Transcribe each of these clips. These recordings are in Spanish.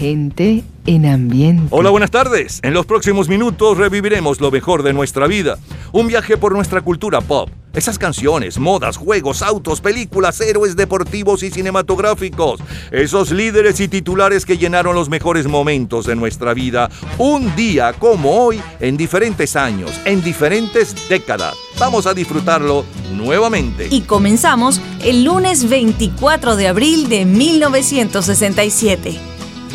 Gente en ambiente. Hola, buenas tardes. En los próximos minutos reviviremos lo mejor de nuestra vida. Un viaje por nuestra cultura pop. Esas canciones, modas, juegos, autos, películas, héroes deportivos y cinematográficos. Esos líderes y titulares que llenaron los mejores momentos de nuestra vida. Un día como hoy, en diferentes años, en diferentes décadas. Vamos a disfrutarlo nuevamente. Y comenzamos el lunes 24 de abril de 1967.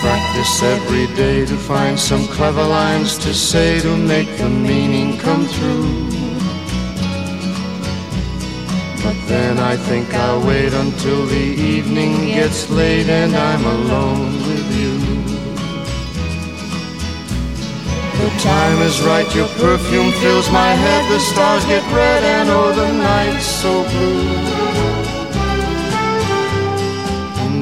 practice every day to find some clever lines to say to make the meaning come through. But then I think I'll wait until the evening gets late and I'm alone with you. The time is right, your perfume fills my head, the stars get red and oh the night's so blue.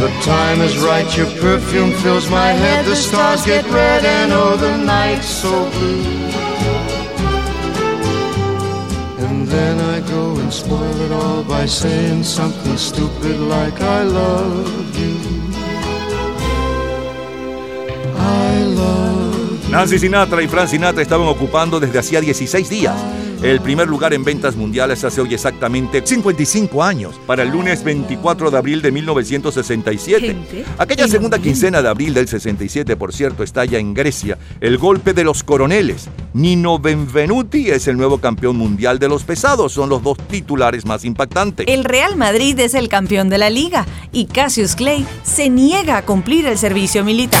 The time is right, your perfume fills my head, the stars get red, and oh, the night's so blue. And then I go and spoil it all by saying something stupid like I love you. I love you. Nancy Sinatra y Frank Sinatra estaban ocupando desde hacía 16 días el primer lugar en ventas mundiales hace hoy exactamente 55 años, para el lunes 24 de abril de 1967. Aquella segunda quincena de abril del 67, por cierto, estalla en Grecia el golpe de los coroneles. Nino Benvenuti es el nuevo campeón mundial de los pesados, son los dos titulares más impactantes. El Real Madrid es el campeón de la liga y Cassius Clay se niega a cumplir el servicio militar.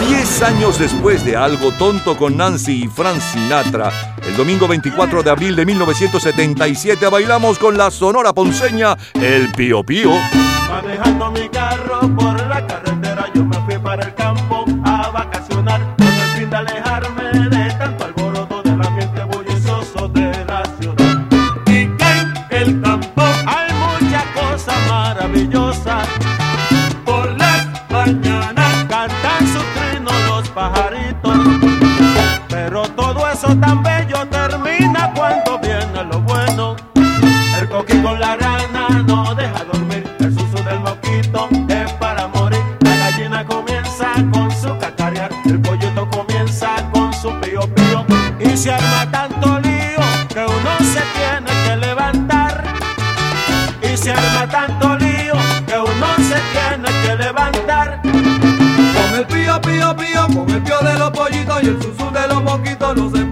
Diez años después de Algo Tonto con Nancy y Frank Sinatra, el domingo 24 de abril de 1977 bailamos con la sonora ponceña El Pío Pío. Manejando mi carro por la carretera yo me fui para el campo a vacacionar con el fin de alejarme de tanto alboroto del ambiente bullicioso de la ciudad. Y en el campo hay muchas cosas maravillosas no deja dormir. El suso del mosquito es para morir. La gallina comienza con su cacarear. El pollito comienza con su pío pío. Y se arma tanto lío que uno se tiene que levantar. Y se arma tanto lío que uno se tiene que levantar. Con el pío pío pío, con el pío de los pollitos y el susu de los mosquitos no se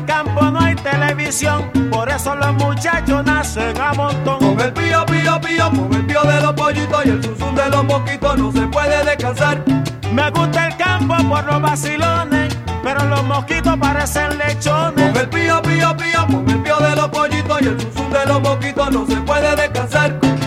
de campo no hay televisión, por eso los muchachos nacen a montón. Con el pío, pío, pío, con el pío de los pollitos y el zuzum de los mosquitos no se puede descansar. Me gusta el campo por los vacilones, pero los mosquitos parecen lechones. Con el pío, pío, pío, con el pío de los pollitos y el zuzum de los mosquitos no se puede descansar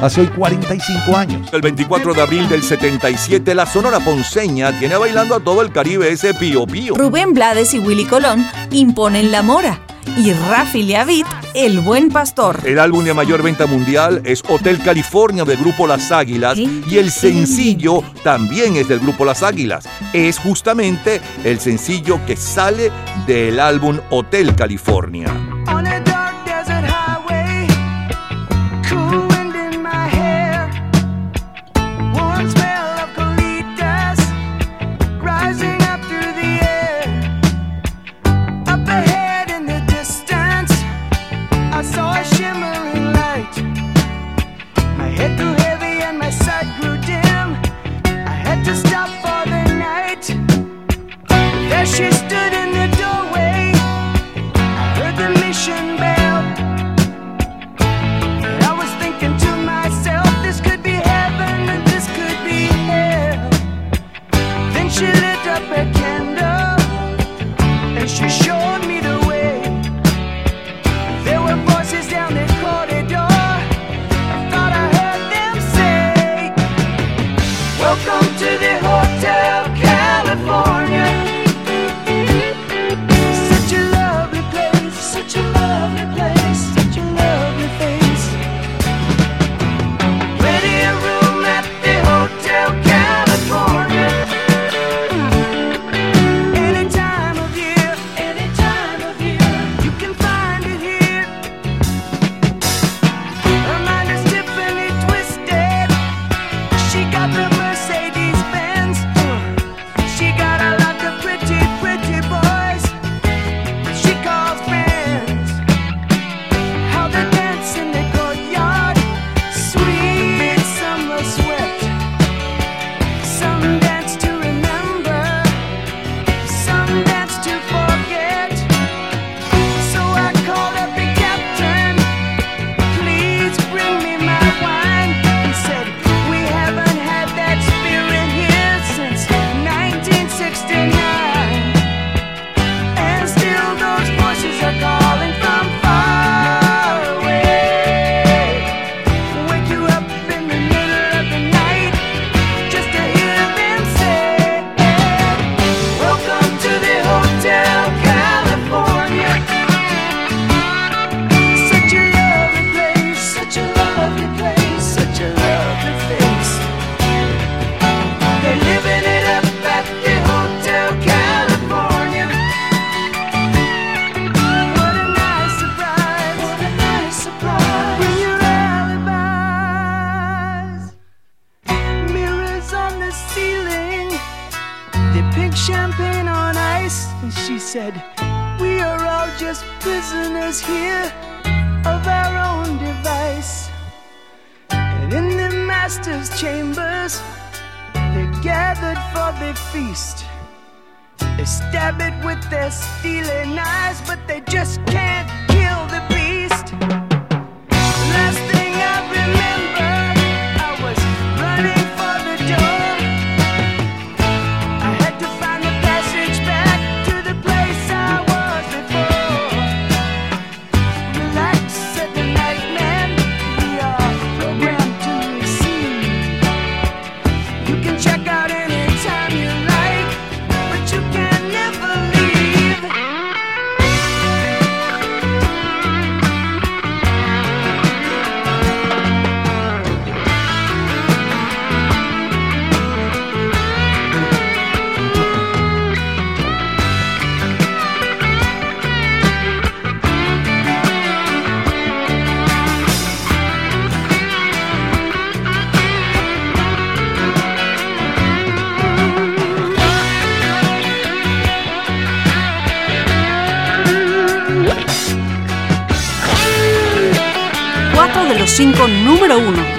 hace hoy 45 años. El 24 de abril del 77, la Sonora Ponceña tiene bailando a todo el Caribe ese pío pío. Rubén Blades y Willy Colón imponen La Mora y Rafi Leavit, El Buen Pastor. El álbum de mayor venta mundial es Hotel California del grupo Las Águilas y el sencillo también es del grupo Las Águilas. Es justamente el sencillo que sale del álbum Hotel California.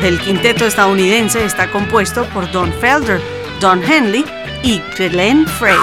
del quinteto estadounidense está compuesto por Don Felder, Don Henley y Glenn Frey.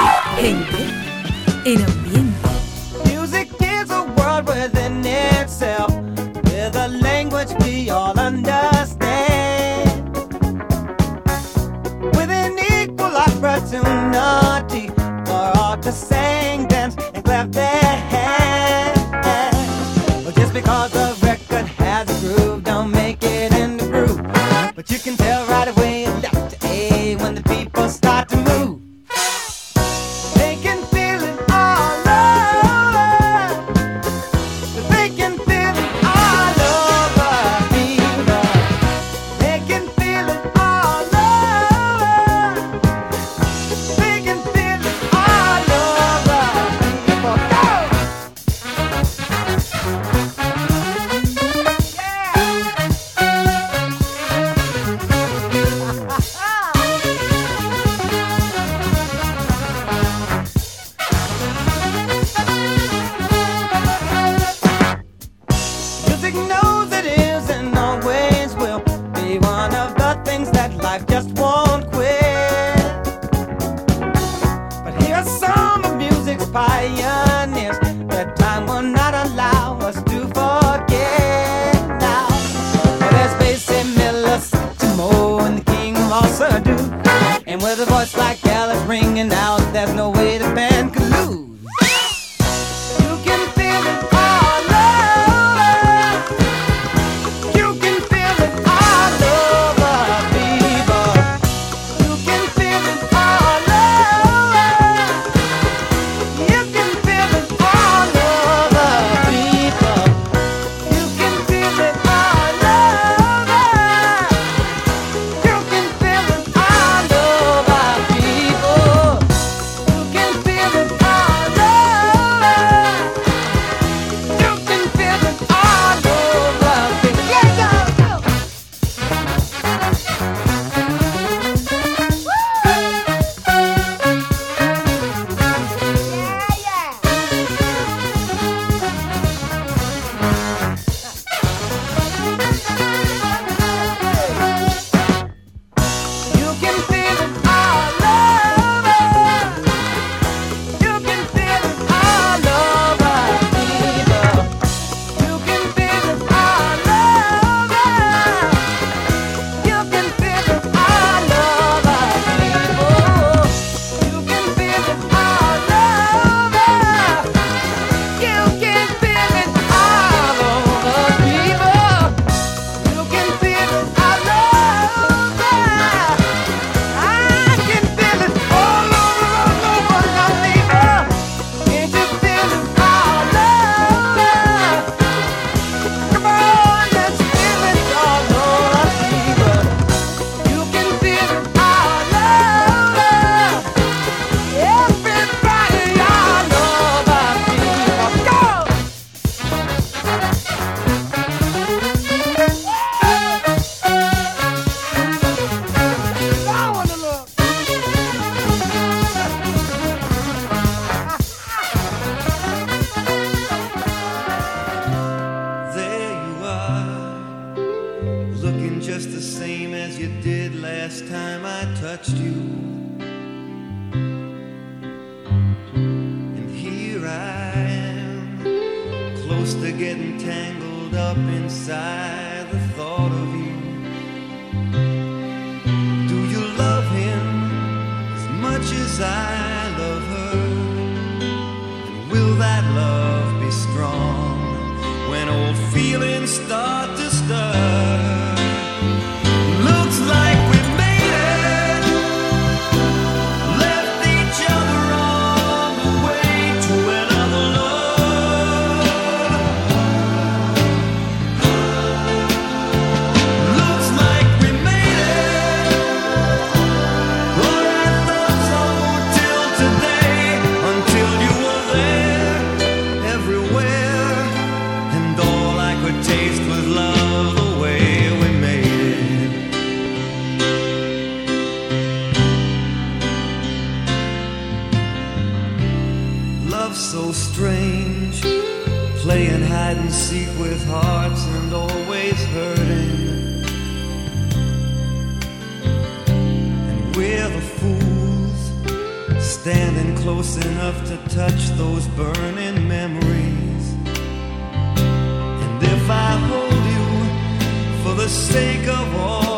For the sake of all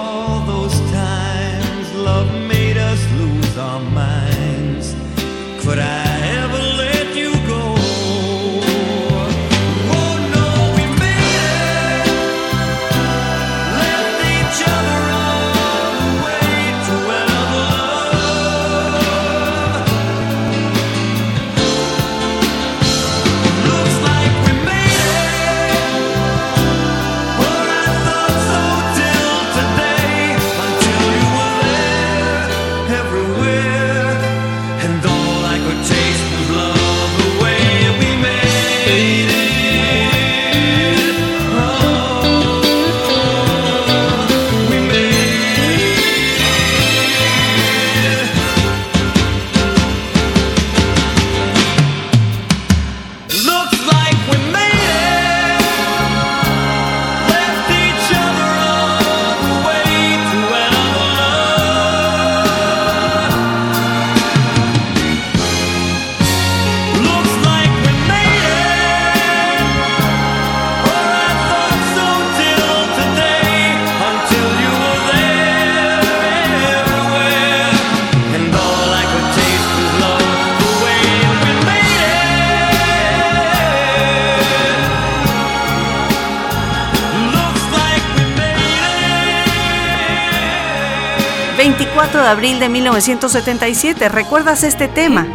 abril de 1977. ¿Recuerdas este tema?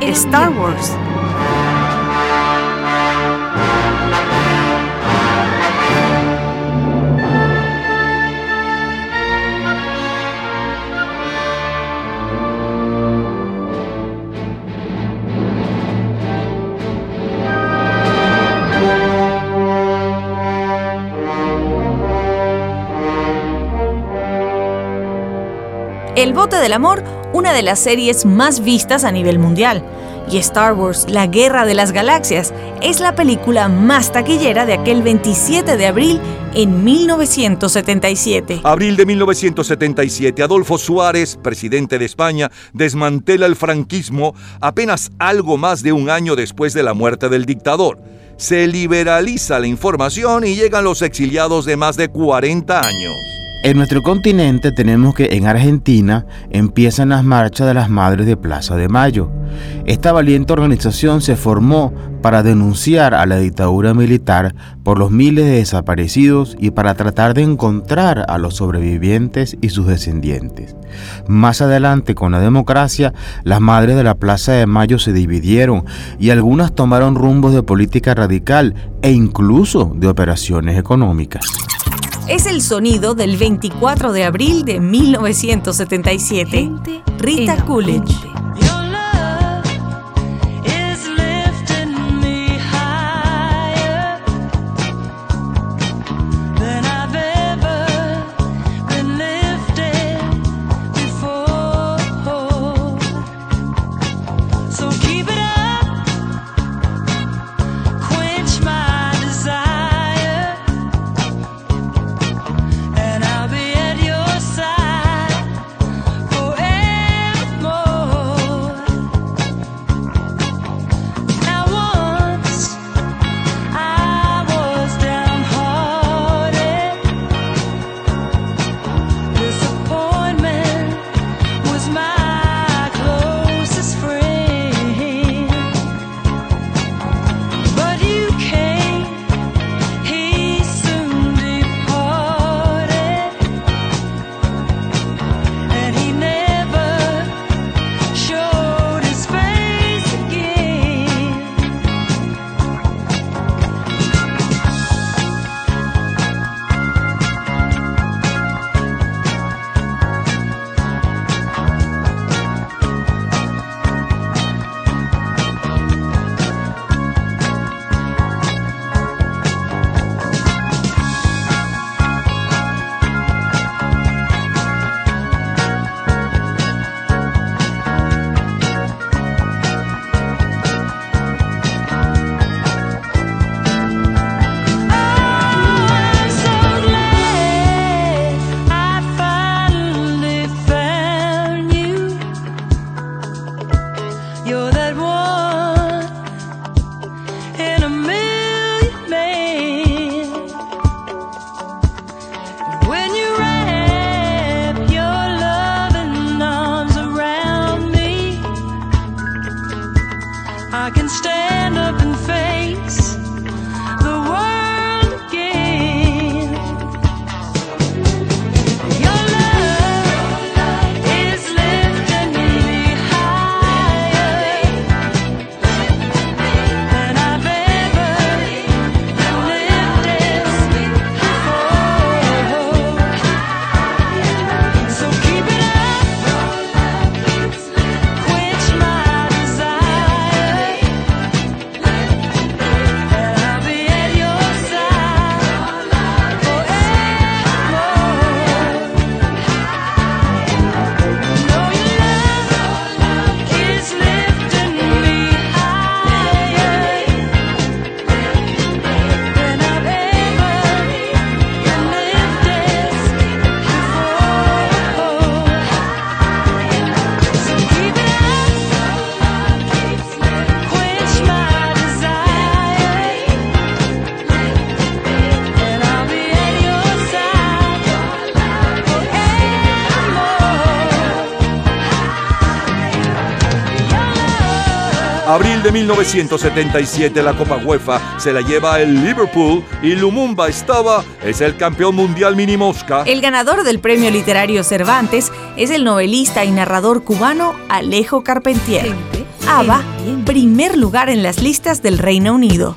Star Wars. El Bote del Amor, una de las series más vistas a nivel mundial. Y Star Wars, La Guerra de las Galaxias, es la película más taquillera de aquel 27 de abril en 1977. Abril de 1977, Adolfo Suárez, presidente de España, desmantela el franquismo apenas algo más de un año después de la muerte del dictador. Se liberaliza la información y llegan los exiliados de más de 40 años. En nuestro continente tenemos que en Argentina empiezan las marchas de las Madres de Plaza de Mayo. Esta valiente organización se formó para denunciar a la dictadura militar por los miles de desaparecidos y para tratar de encontrar a los sobrevivientes y sus descendientes. Más adelante, con la democracia, las Madres de la Plaza de Mayo se dividieron y algunas tomaron rumbos de política radical e incluso de operaciones económicas. Es el sonido del 24 de abril de 1977. Rita Coolidge. De 1977 la Copa UEFA se la lleva el Liverpool y Lumumba estaba es el campeón mundial mini mosca. El ganador del premio literario Cervantes es el novelista y narrador cubano Alejo Carpentier. ABBA, primer lugar en las listas del Reino Unido.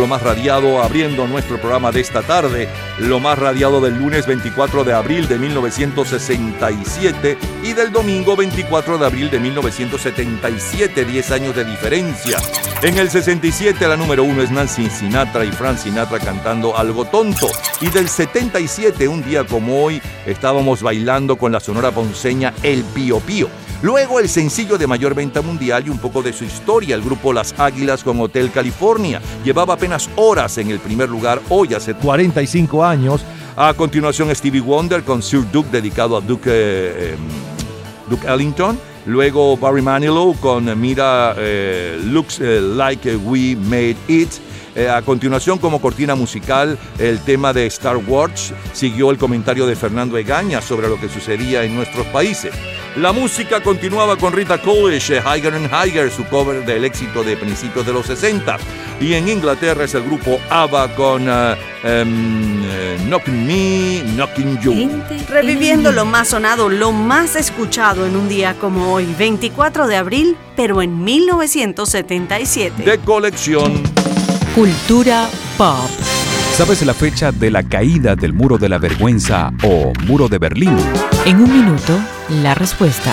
Lo más radiado, abriendo nuestro programa de esta tarde, lo más radiado del lunes 24 de abril de 1967 y del domingo 24 de abril de 1977, 10 años de diferencia. En el 67 la número uno es Nancy Sinatra y Frank Sinatra cantando Algo Tonto. Y del 77, un día como hoy, estábamos bailando con la sonora ponceña El Pío Pío. Luego el sencillo de mayor venta mundial y un poco de su historia, el grupo Las Águilas con Hotel California. Llevaba apenas horas en el primer lugar, hoy hace 45 años. A continuación Stevie Wonder con Sir Duke dedicado a Duke, eh, em, Ellington. Luego Barry Manilow con Mira eh, Looks eh, Like We Made It. A continuación, como cortina musical, el tema de Star Wars siguió el comentario de Fernando Egaña sobre lo que sucedía en nuestros países. La música continuaba con Rita Coolidge, eh, Higher and Higher, su cover del éxito de principios de los 60. Y en Inglaterra es el grupo ABBA con eh, Knocking Me, Knocking You. Reviviendo lo más sonado, lo más escuchado en un día como hoy, 24 de abril, pero en 1977. De colección. Cultura pop. ¿Sabes la fecha de la caída del muro de la vergüenza o muro de Berlín? En un minuto, la respuesta.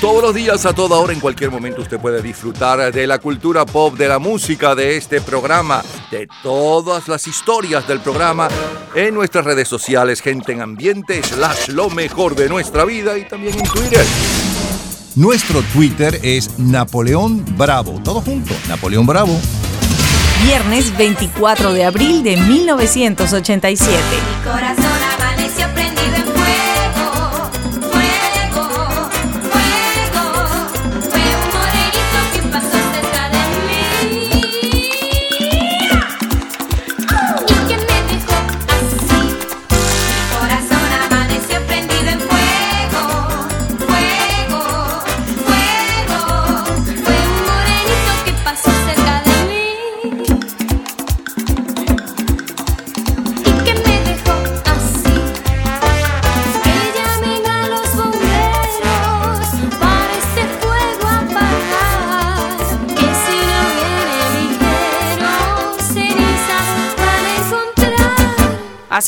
Todos los días, a toda hora, en cualquier momento, usted puede disfrutar de la cultura pop, de la música, de este programa, de todas las historias del programa en nuestras redes sociales, gente en ambiente, slash lo mejor de nuestra vida y también en Twitter. Nuestro Twitter es Napoleón Bravo. Todo junto, Napoleón Bravo. Viernes 24 de abril de 1987. Mi corazón amaneció prendido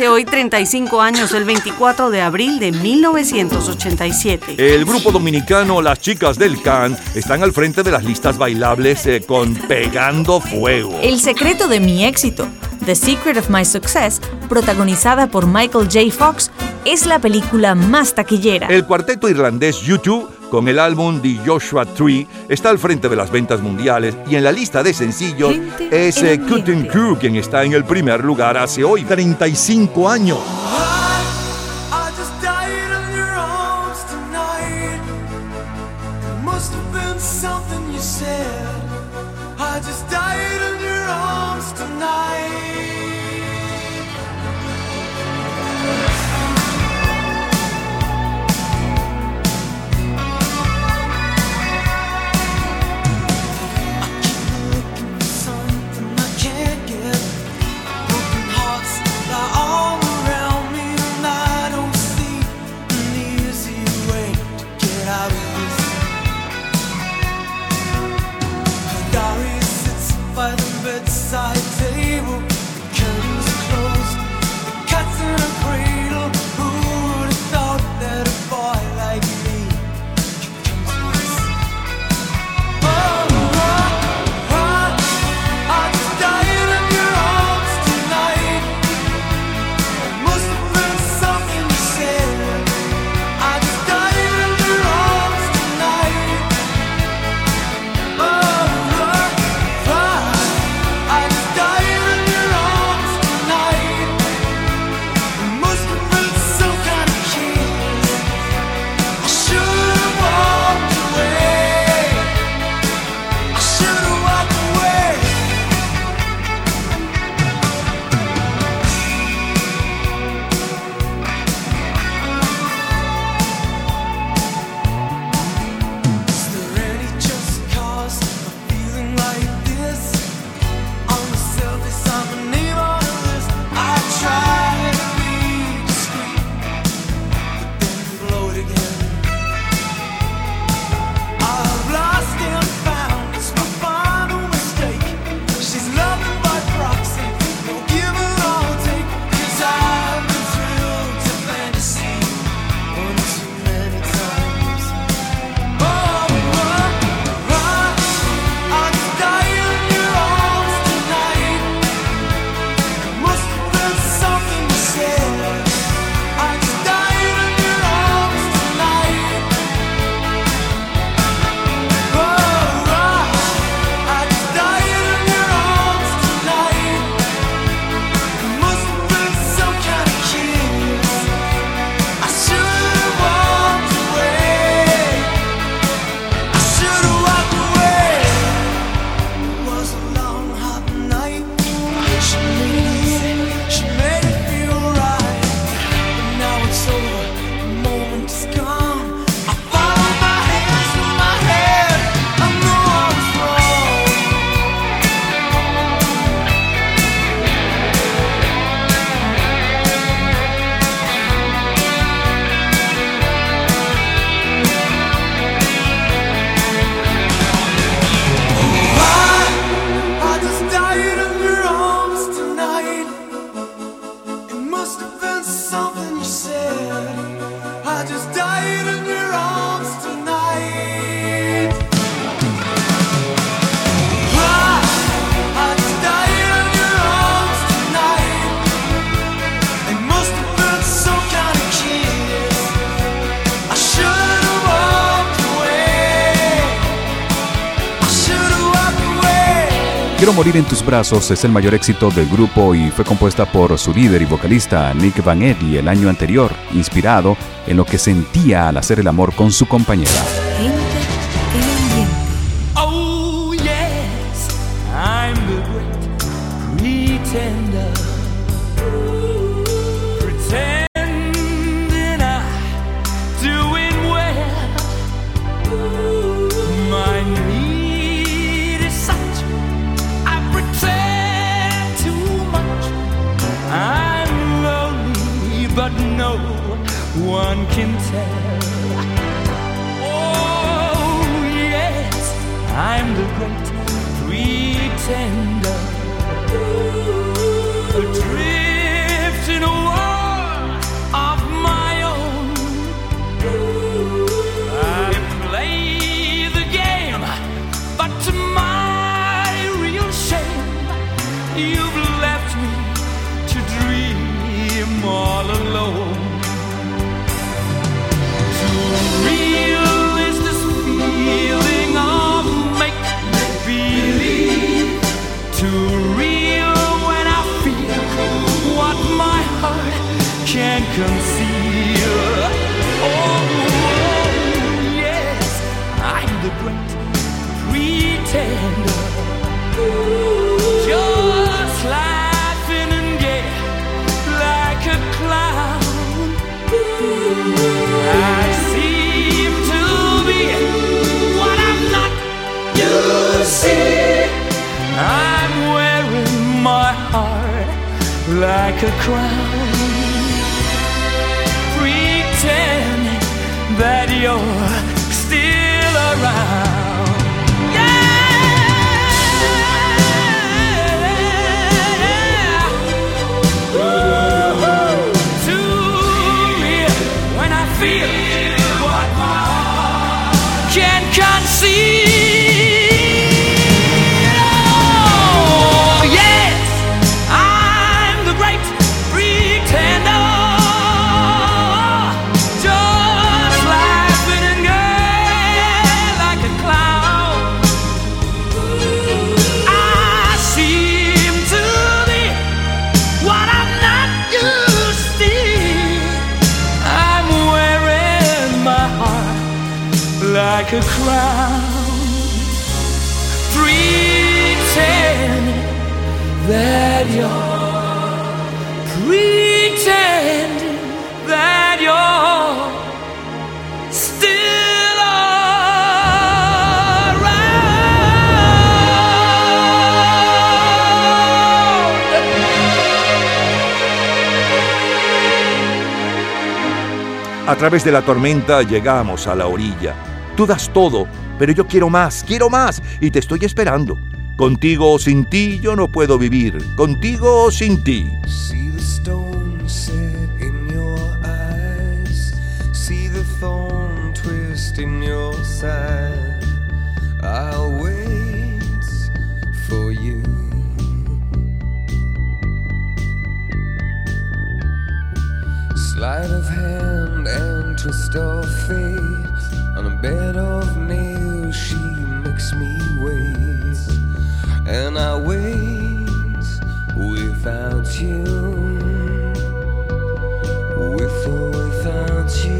Hace hoy 35 años, el 24 de abril de 1987. El grupo dominicano Las Chicas del Can están al frente de las listas bailables eh, con Pegando Fuego. El secreto de mi éxito, The Secret of My Success, protagonizada por Michael J. Fox, es la película más taquillera. El cuarteto irlandés U2 con el álbum The Joshua Tree está al frente de las ventas mundiales y en la lista de sencillos Gente es eh. Cutting Crew quien está en el primer lugar hace hoy 35 años. Quiero morir en tus brazos es el mayor éxito del grupo y fue compuesta por su líder y vocalista Nick Van Eddy el año anterior, inspirado en lo que sentía al hacer el amor con su compañera. like a crown. Pretend that you're A través de la tormenta llegamos a la orilla. Tú das todo, pero yo quiero más, quiero más, y te estoy esperando. Contigo o sin ti yo no puedo vivir, contigo o sin ti. Of faith fate on a bed of nails. She makes me wait, and I wait without you, with or without you.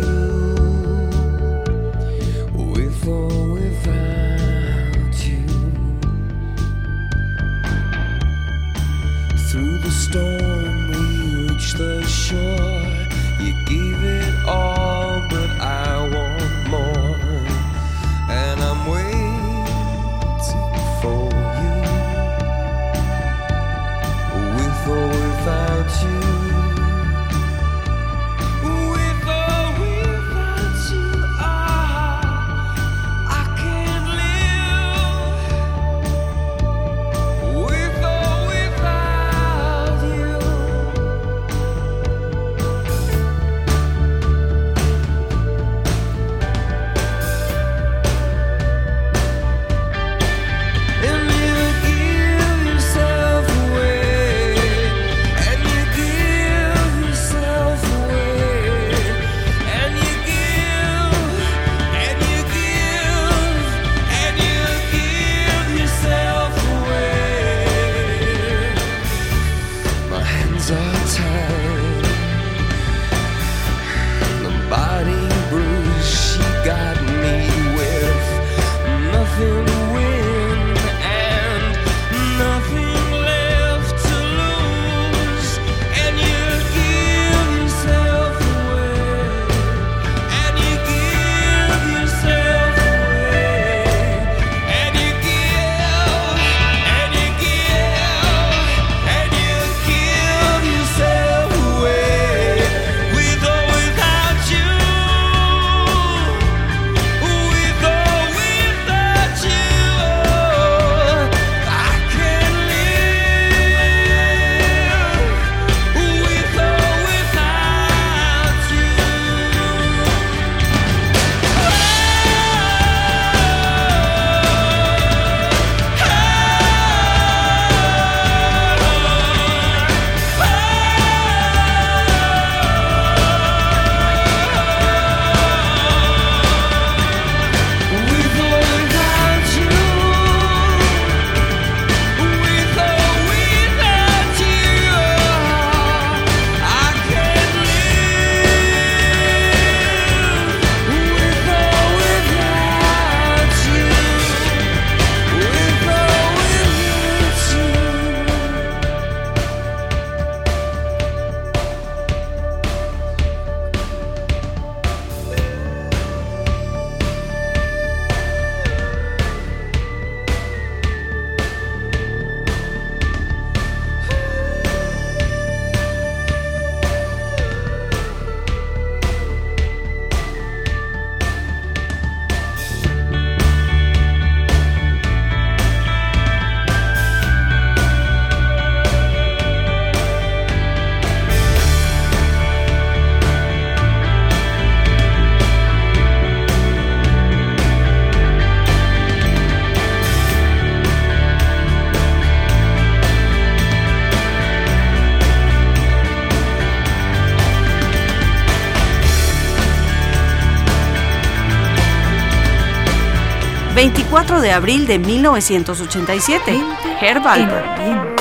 24 de abril de 1987. Herb Alpert.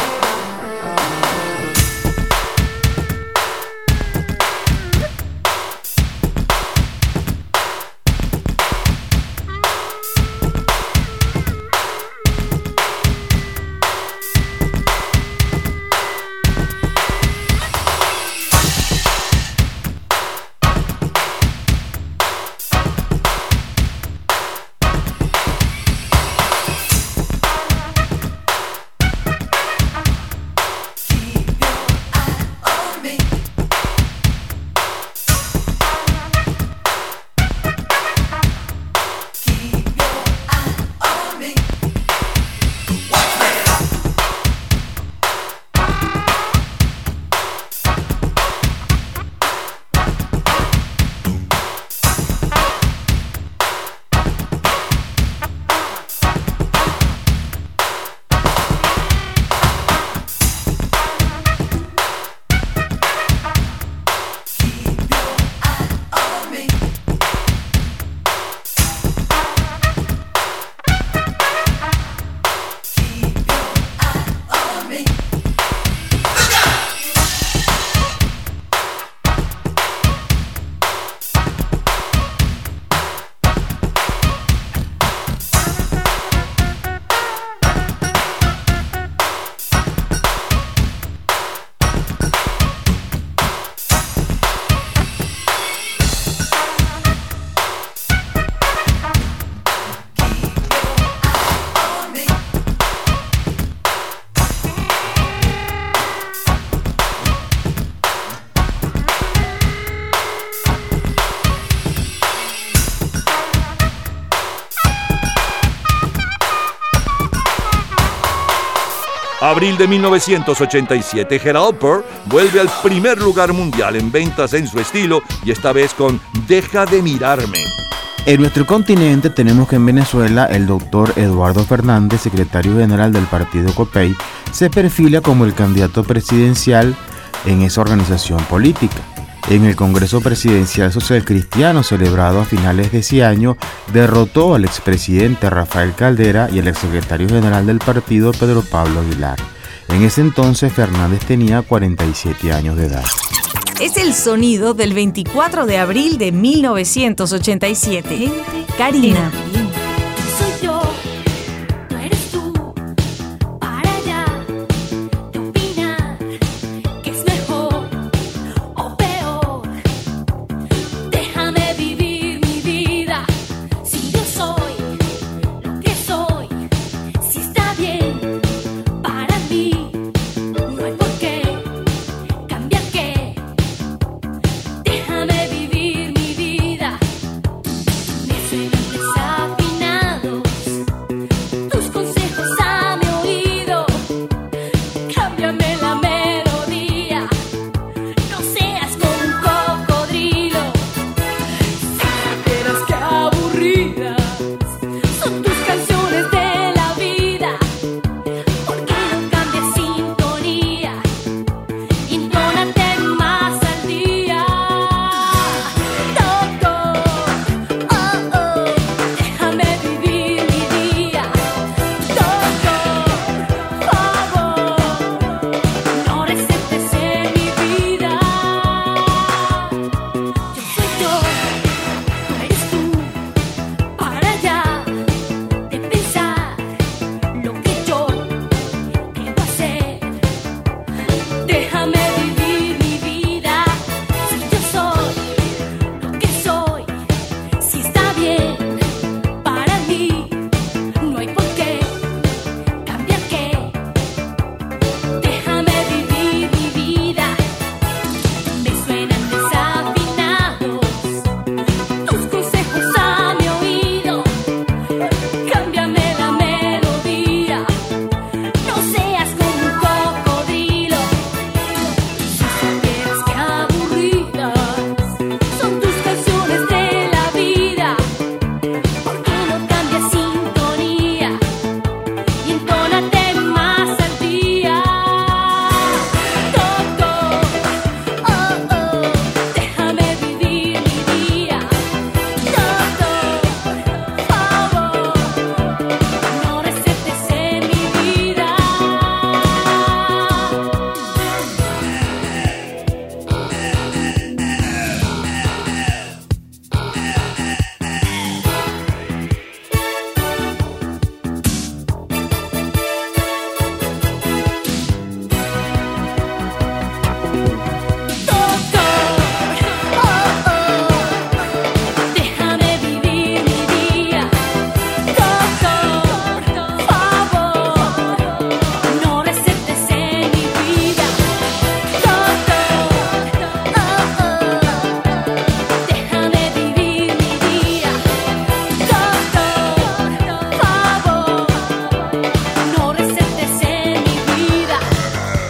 Abril de 1987, Gerald Alper vuelve al primer lugar mundial en ventas en su estilo y esta vez con Deja de mirarme. En nuestro continente tenemos que en Venezuela el doctor Eduardo Fernández, secretario general del partido COPEI, se perfila como el candidato presidencial en esa organización política en el Congreso Presidencial Social Cristiano celebrado a finales de ese año, derrotó al expresidente Rafael Caldera y al exsecretario general del partido Pedro Pablo Aguilar. En ese entonces Fernández tenía 47 años de edad. Es el sonido del 24 de abril de 1987. Karina.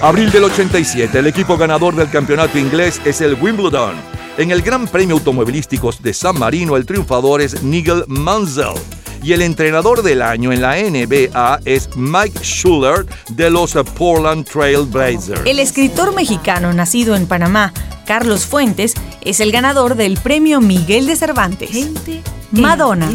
Abril del 87, el equipo ganador del campeonato inglés es el Wimbledon. En el Gran Premio Automovilístico de San Marino, el triunfador es Nigel Mansell. Y el entrenador del año en la NBA es Mike Schuller de los Portland Trail Blazers. El escritor mexicano nacido en Panamá, Carlos Fuentes, es el ganador del premio Miguel de Cervantes. Gente, Madonna.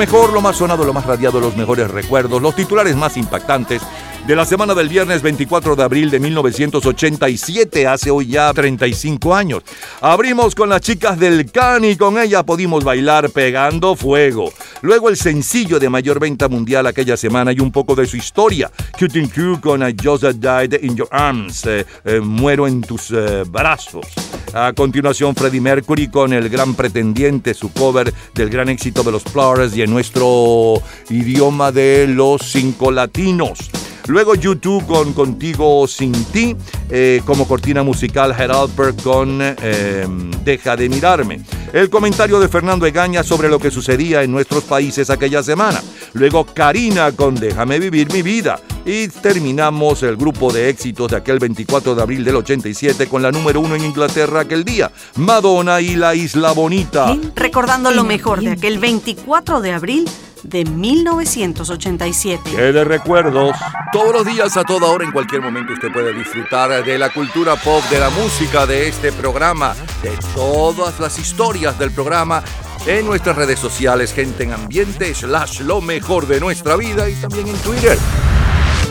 Mejor, lo más sonado, lo más radiado, los mejores recuerdos, los titulares más impactantes de la semana del viernes 24 de abril de 1987, hace hoy ya 35 años. Abrimos con las chicas del Can y con ellas pudimos bailar pegando fuego. Luego el sencillo de mayor venta mundial aquella semana y un poco de su historia. Cutting Q con I Just Died in Your Arms, eh, eh, muero en tus eh, brazos. A continuación, Freddie Mercury con El Gran Pretendiente, su cover del gran éxito de los Flowers y en nuestro idioma de los cinco latinos. Luego YouTube con Contigo Sin Ti, eh, como cortina musical Head Alper con eh, Deja de Mirarme. El comentario de Fernando Egaña sobre lo que sucedía en nuestros países aquella semana. Luego Karina con Déjame Vivir Mi Vida. Y terminamos el grupo de éxitos de aquel 24 de abril del 87 con la número uno en Inglaterra aquel día, Madonna y la Isla Bonita. Recordando lo mejor de aquel 24 de abril de 1987. ¡Qué de recuerdos! Todos los días, a toda hora, en cualquier momento, usted puede disfrutar de la cultura pop, de la música, de este programa, de todas las historias del programa en nuestras redes sociales, gente en ambiente, slash lo mejor de nuestra vida y también en Twitter.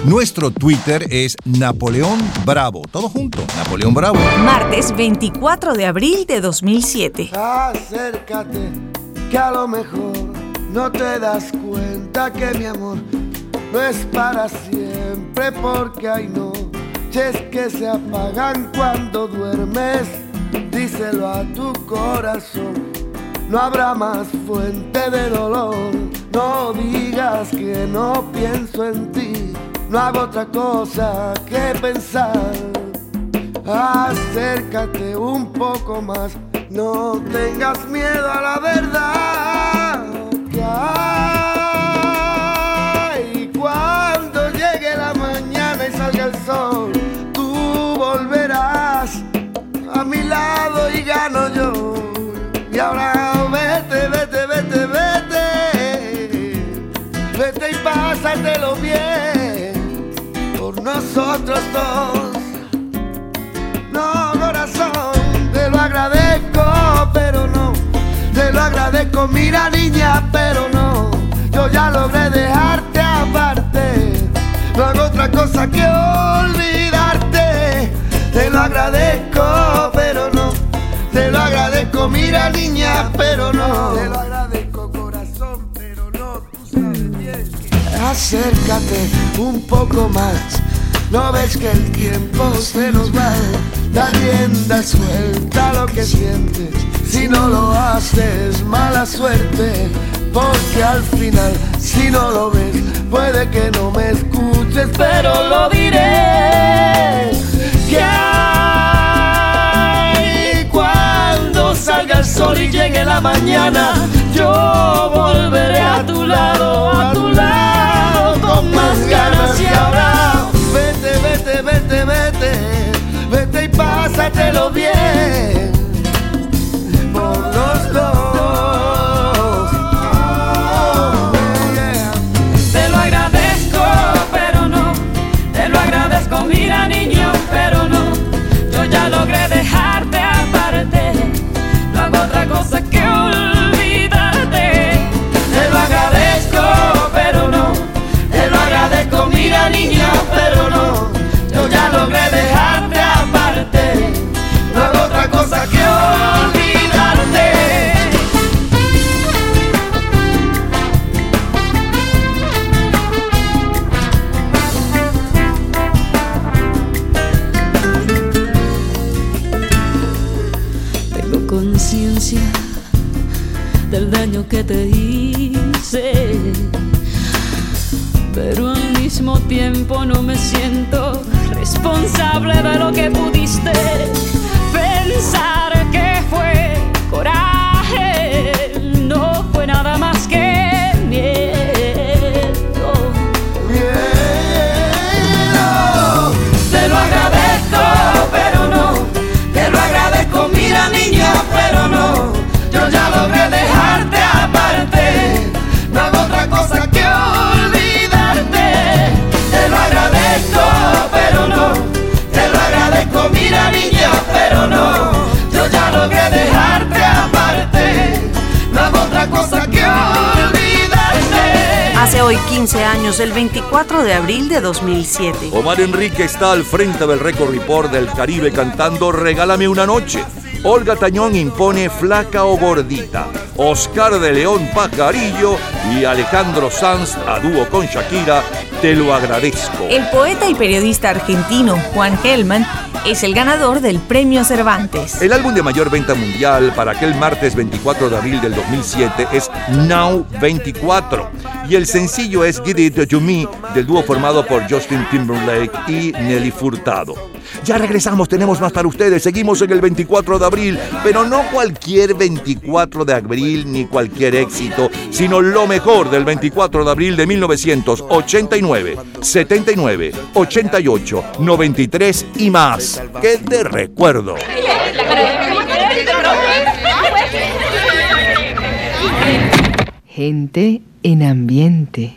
Nuestro Twitter es Napoleón Bravo. Todo junto, Napoleón Bravo. Martes 24 de abril de 2007. Acércate, que a lo mejor no te das cuenta que mi amor no es para siempre, porque hay noches que se apagan cuando duermes. Díselo a tu corazón, no habrá más fuente de dolor. No digas que no pienso en ti, no hago otra cosa que pensar. Acércate un poco más, no tengas miedo a la verdad. Que hay cuando llegue la mañana y salga el sol, tú volverás a mi lado y gano yo. Y ahora nosotros dos. No, corazón, te lo agradezco, pero no. Te lo agradezco, mira niña, pero no. Yo ya logré dejarte aparte. No hago otra cosa que olvidarte. Te lo agradezco, pero no. Te lo agradezco, mira niña, pero no. Te lo agradezco, corazón, pero no. Tú sabes bien. Acércate un poco más. No ves que el tiempo se nos va. Da rienda suelta lo que sientes. Si no lo haces, mala suerte. Porque al final, si no lo ves, puede que no me escuches, pero lo diré. Que hay cuando salga el sol y llegue la mañana, yo volveré a tu lado, a tu lado, con más ganas y ahora. Vete, vete, vete, y pásatelo bien por los dos. Te lo agradezco, pero no. Te lo agradezco, mira niño, pero no. Yo ya logré dejarte aparte. No hago otra cosa que olvidarte. Te lo agradezco, pero no. Te lo agradezco, mira niño, pero al mismo tiempo no me siento responsable de lo que pudiste pensar hoy 15 años, el 24 de abril de 2007. Omar Enrique está al frente del Record Report del Caribe cantando Regálame una noche. Olga Tañón impone Flaca o Gordita. Oscar de León Pajarillo y Alejandro Sanz a dúo con Shakira, Te lo agradezco. El poeta y periodista argentino Juan Gelman es el ganador del Premio Cervantes. El álbum de mayor venta mundial para aquel martes 24 de abril del 2007 es Now 24 y el sencillo es Get It To Me del dúo formado por Justin Timberlake y Nelly Furtado. Ya regresamos, tenemos más para ustedes, seguimos en el 24 de abril, pero no cualquier 24 de abril ni cualquier éxito, sino lo mejor del 24 de abril de 1989, 79, 88, 93 y más. ¡Qué te recuerdo! Gente en ambiente.